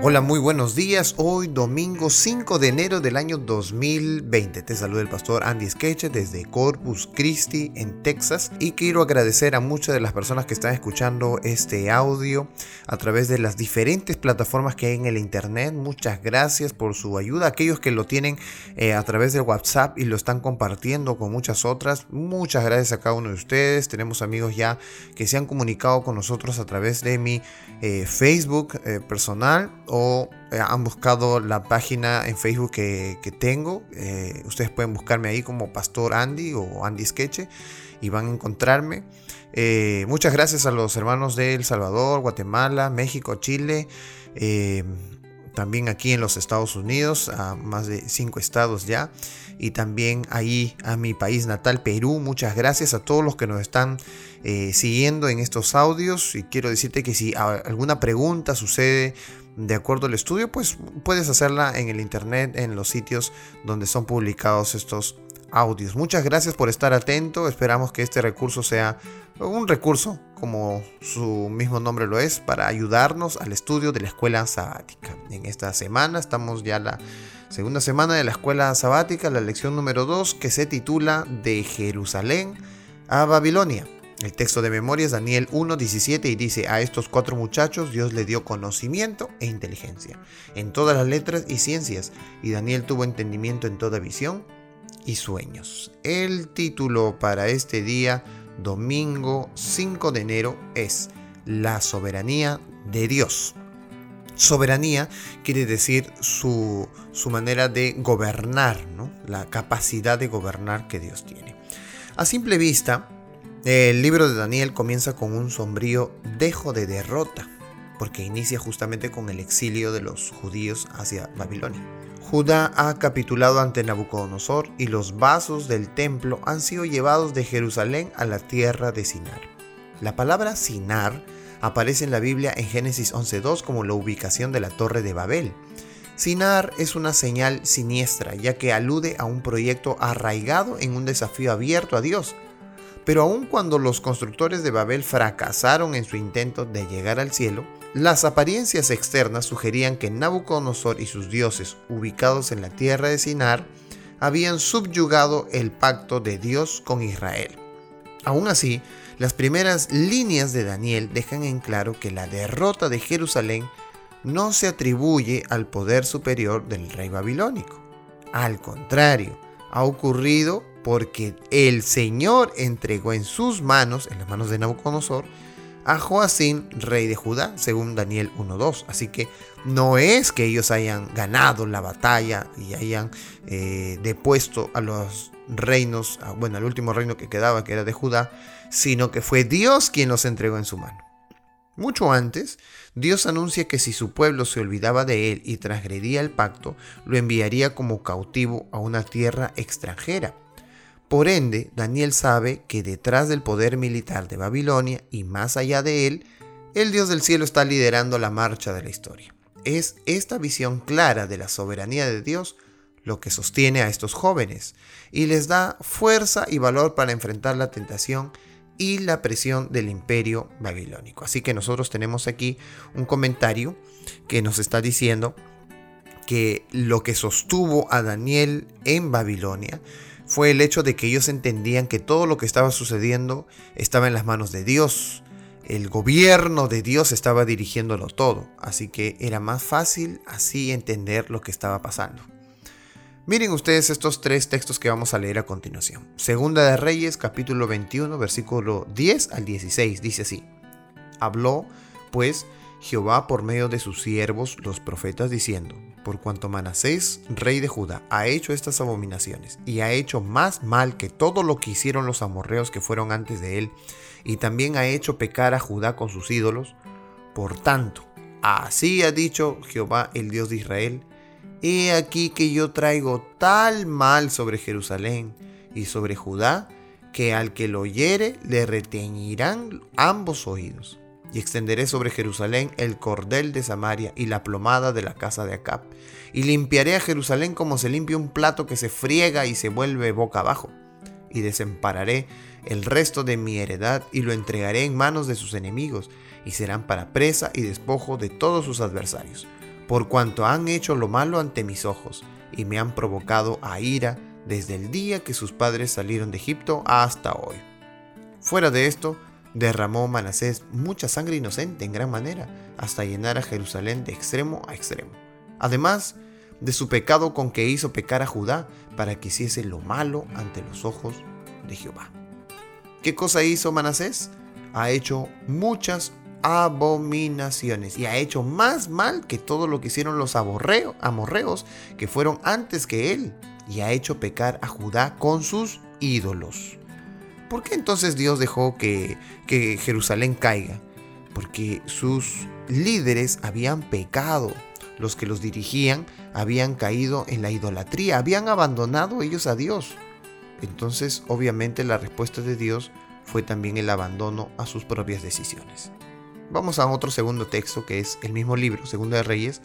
Hola, muy buenos días. Hoy domingo 5 de enero del año 2020. Te saluda el pastor Andy Skeche desde Corpus Christi en Texas y quiero agradecer a muchas de las personas que están escuchando este audio a través de las diferentes plataformas que hay en el internet. Muchas gracias por su ayuda. Aquellos que lo tienen eh, a través de WhatsApp y lo están compartiendo con muchas otras. Muchas gracias a cada uno de ustedes. Tenemos amigos ya que se han comunicado con nosotros a través de mi eh, Facebook eh, personal eh, han buscado la página en Facebook que, tengo. Eh, ustedes pueden buscarme ahí como Pastor Andy o Andy Sketche y van a encontrarme. Eh, muchas gracias a los hermanos de El Salvador, Guatemala, México, Chile. También aquí en los Estados Unidos, a más de cinco estados ya. Y también ahí a mi país natal, Perú. Muchas gracias a todos los que nos están siguiendo en estos audios. Y quiero decirte que si alguna pregunta sucede de acuerdo al estudio, pues puedes hacerla en el internet, en los sitios donde son publicados estos audios. Muchas gracias por estar atento. Esperamos que este recurso sea un recurso, como su mismo nombre lo es, para ayudarnos al estudio de la escuela sabática. En esta semana estamos ya la segunda semana de la escuela sabática, la lección número 2, que se titula De Jerusalén a Babilonia. El texto de memoria es Daniel 1.17 y dice, a estos cuatro muchachos Dios le dio conocimiento e inteligencia en todas las letras y ciencias, y Daniel tuvo entendimiento en toda visión y sueños. El título para este día, domingo 5 de enero, es La soberanía de Dios. Soberanía quiere decir su, su manera de gobernar, ¿no? la capacidad de gobernar que Dios tiene. A simple vista, el libro de Daniel comienza con un sombrío dejo de derrota, porque inicia justamente con el exilio de los judíos hacia Babilonia. Judá ha capitulado ante Nabucodonosor y los vasos del templo han sido llevados de Jerusalén a la tierra de Sinar. La palabra Sinar aparece en la Biblia en Génesis 11.2 como la ubicación de la torre de Babel. Sinar es una señal siniestra ya que alude a un proyecto arraigado en un desafío abierto a Dios pero aun cuando los constructores de Babel fracasaron en su intento de llegar al cielo, las apariencias externas sugerían que Nabucodonosor y sus dioses, ubicados en la tierra de Sinar, habían subyugado el pacto de Dios con Israel. Aún así, las primeras líneas de Daniel dejan en claro que la derrota de Jerusalén no se atribuye al poder superior del rey babilónico. Al contrario, ha ocurrido porque el Señor entregó en sus manos, en las manos de Nabucodonosor, a Joacín, rey de Judá, según Daniel 1.2. Así que no es que ellos hayan ganado la batalla y hayan eh, depuesto a los reinos, bueno, al último reino que quedaba, que era de Judá, sino que fue Dios quien los entregó en su mano. Mucho antes, Dios anuncia que si su pueblo se olvidaba de él y transgredía el pacto, lo enviaría como cautivo a una tierra extranjera por ende, Daniel sabe que detrás del poder militar de Babilonia y más allá de él, el Dios del cielo está liderando la marcha de la historia. Es esta visión clara de la soberanía de Dios lo que sostiene a estos jóvenes y les da fuerza y valor para enfrentar la tentación y la presión del imperio babilónico. Así que nosotros tenemos aquí un comentario que nos está diciendo que lo que sostuvo a Daniel en Babilonia fue el hecho de que ellos entendían que todo lo que estaba sucediendo estaba en las manos de Dios. El gobierno de Dios estaba dirigiéndolo todo, así que era más fácil así entender lo que estaba pasando. Miren ustedes estos tres textos que vamos a leer a continuación. Segunda de Reyes, capítulo 21, versículo 10 al 16, dice así. Habló, pues, Jehová por medio de sus siervos los profetas diciendo, por cuanto Manasés, rey de Judá, ha hecho estas abominaciones y ha hecho más mal que todo lo que hicieron los amorreos que fueron antes de él, y también ha hecho pecar a Judá con sus ídolos, por tanto, así ha dicho Jehová el Dios de Israel, he aquí que yo traigo tal mal sobre Jerusalén y sobre Judá, que al que lo oyere le reteñirán ambos oídos y extenderé sobre Jerusalén el cordel de Samaria y la plomada de la casa de Acab, y limpiaré a Jerusalén como se limpia un plato que se friega y se vuelve boca abajo, y desempararé el resto de mi heredad y lo entregaré en manos de sus enemigos, y serán para presa y despojo de todos sus adversarios. por cuanto han hecho lo malo ante mis ojos, y me han provocado a ira desde el día que sus padres salieron de Egipto hasta hoy. Fuera de esto, derramó Manasés mucha sangre inocente en gran manera, hasta llenar a Jerusalén de extremo a extremo. Además de su pecado con que hizo pecar a Judá para que hiciese lo malo ante los ojos de Jehová. ¿Qué cosa hizo Manasés? Ha hecho muchas abominaciones y ha hecho más mal que todo lo que hicieron los amorreos que fueron antes que él y ha hecho pecar a Judá con sus ídolos. ¿Por qué entonces Dios dejó que, Jerusalén caiga? Porque sus líderes habían pecado, los que los dirigían habían caído en la idolatría, habían abandonado ellos a Dios. Entonces, obviamente, la respuesta de Dios fue también el abandono a sus propias decisiones. Vamos a otro segundo texto que es el mismo libro, Segundo de Reyes,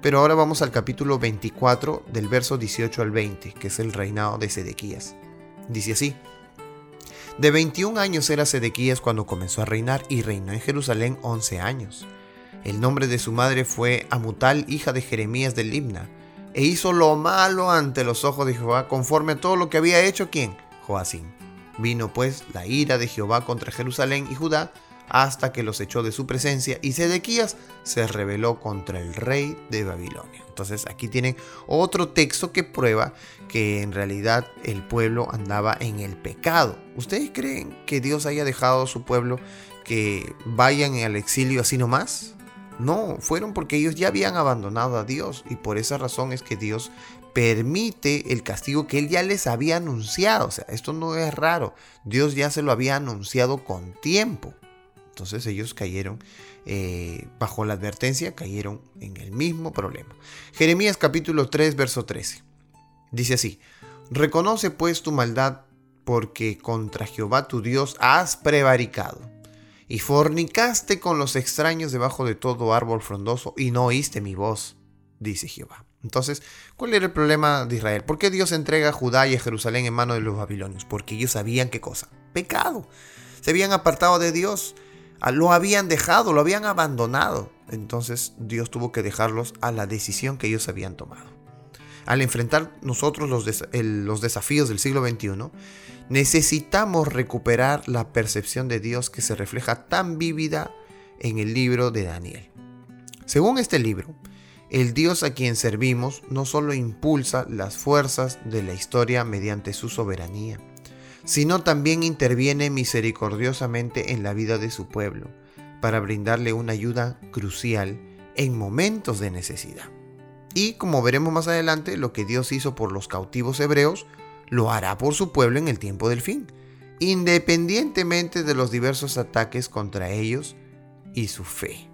pero ahora vamos al capítulo 24 del verso 18 al 20, que es el reinado de Sedequías. Dice así, de 21 años era Sedequías cuando comenzó a reinar y reinó en Jerusalén 11 años. El nombre de su madre fue Amutal, hija de Jeremías del Libna, e hizo lo malo ante los ojos de Jehová conforme a todo lo que había hecho quien, Joacín. Vino pues la ira de Jehová contra Jerusalén y Judá, hasta que los echó de su presencia y Sedequías se rebeló contra el rey de Babilonia. Entonces aquí tienen otro texto que prueba que en realidad el pueblo andaba en el pecado. ¿Ustedes creen que Dios haya dejado a su pueblo que vayan al exilio así nomás? No, fueron porque ellos ya habían abandonado a Dios y por esa razón es que Dios permite el castigo que él ya les había anunciado. O sea, esto no es raro. Dios ya se lo había anunciado con tiempo. Entonces ellos cayeron eh, bajo la advertencia, cayeron en el mismo problema. Jeremías capítulo 3, verso 13. Dice así, reconoce pues tu maldad porque contra Jehová tu Dios has prevaricado y fornicaste con los extraños debajo de todo árbol frondoso y no oíste mi voz, dice Jehová. Entonces, ¿cuál era el problema de Israel? ¿Por qué Dios entrega a Judá y a Jerusalén en manos de los babilonios? Porque ellos sabían qué cosa. Pecado. Se habían apartado de Dios lo habían dejado, lo habían abandonado. Entonces Dios tuvo que dejarlos a la decisión que ellos habían tomado. Al enfrentar nosotros los, los desafíos del siglo XXI, necesitamos recuperar la percepción de Dios que se refleja tan vívida en el libro de Daniel. Según este libro, el Dios a quien servimos no solo impulsa las fuerzas de la historia mediante su soberanía, sino también interviene misericordiosamente en la vida de su pueblo, para brindarle una ayuda crucial en momentos de necesidad. Y como veremos más adelante, lo que Dios hizo por los cautivos hebreos, lo hará por su pueblo en el tiempo del fin, independientemente de los diversos ataques contra ellos y su fe.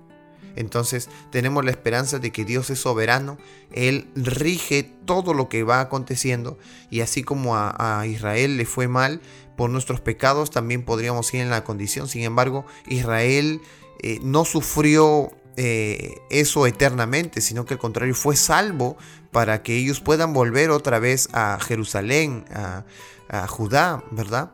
Entonces tenemos la esperanza de que Dios es soberano, Él rige todo lo que va aconteciendo y así como a, Israel le fue mal por nuestros pecados, también podríamos ir en la condición. Sin embargo, Israel eh, no sufrió eh, eso eternamente, sino que al contrario fue salvo para que ellos puedan volver otra vez a Jerusalén, a, a Judá, ¿verdad?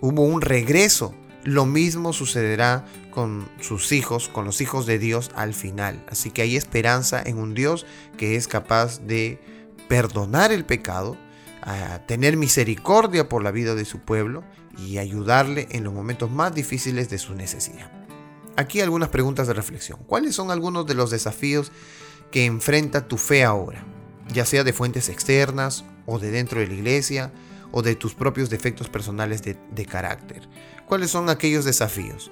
Hubo un regreso. Lo mismo sucederá con sus hijos, con los hijos de Dios al final. Así que hay esperanza en un Dios que es capaz de perdonar el pecado, a tener misericordia por la vida de su pueblo y ayudarle en los momentos más difíciles de su necesidad. Aquí algunas preguntas de reflexión. ¿Cuáles son algunos de los desafíos que enfrenta tu fe ahora? Ya sea de fuentes externas o de dentro de la iglesia o de tus propios defectos personales de, de carácter. ¿Cuáles son aquellos desafíos?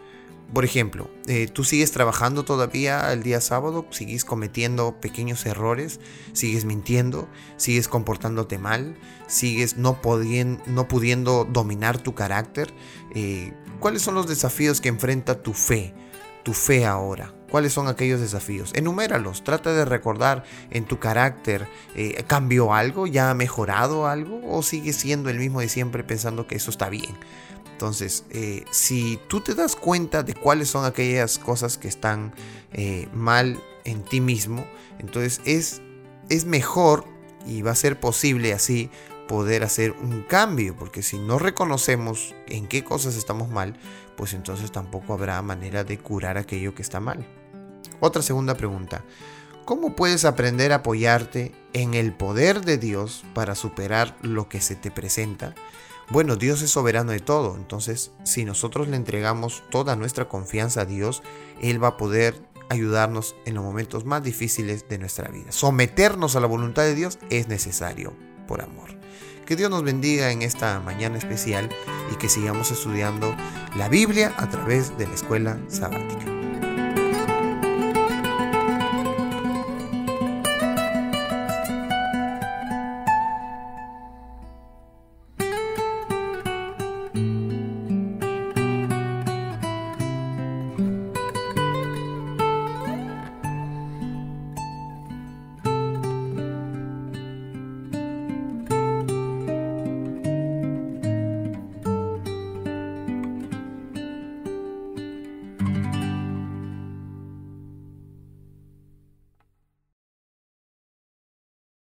Por ejemplo, eh, tú sigues trabajando todavía el día sábado, sigues cometiendo pequeños errores, sigues mintiendo, sigues comportándote mal, sigues no, pudiendo dominar tu carácter. Eh, ¿Cuáles son los desafíos que enfrenta tu fe? Tu fe ahora. ¿Cuáles son aquellos desafíos? Enuméralos, trata de recordar en tu carácter, eh, ¿cambió algo? ¿Ya ha mejorado algo? ¿O sigue siendo el mismo de siempre pensando que eso está bien? Entonces, eh, si tú te das cuenta de cuáles son aquellas cosas que están eh, mal en ti mismo, entonces es, es mejor y va a ser posible así poder hacer un cambio, porque si no reconocemos en qué cosas estamos mal, pues entonces tampoco habrá manera de curar aquello que está mal. Otra segunda pregunta, ¿Cómo puedes aprender a apoyarte en el poder de Dios para superar lo que se te presenta? Bueno, Dios es soberano de todo, entonces si nosotros le entregamos toda nuestra confianza a Dios, Él va a poder ayudarnos en los momentos más difíciles de nuestra vida. Someternos a la voluntad de Dios es necesario por amor. Que Dios nos bendiga en esta mañana especial y que sigamos estudiando la Biblia a través de la escuela sabática.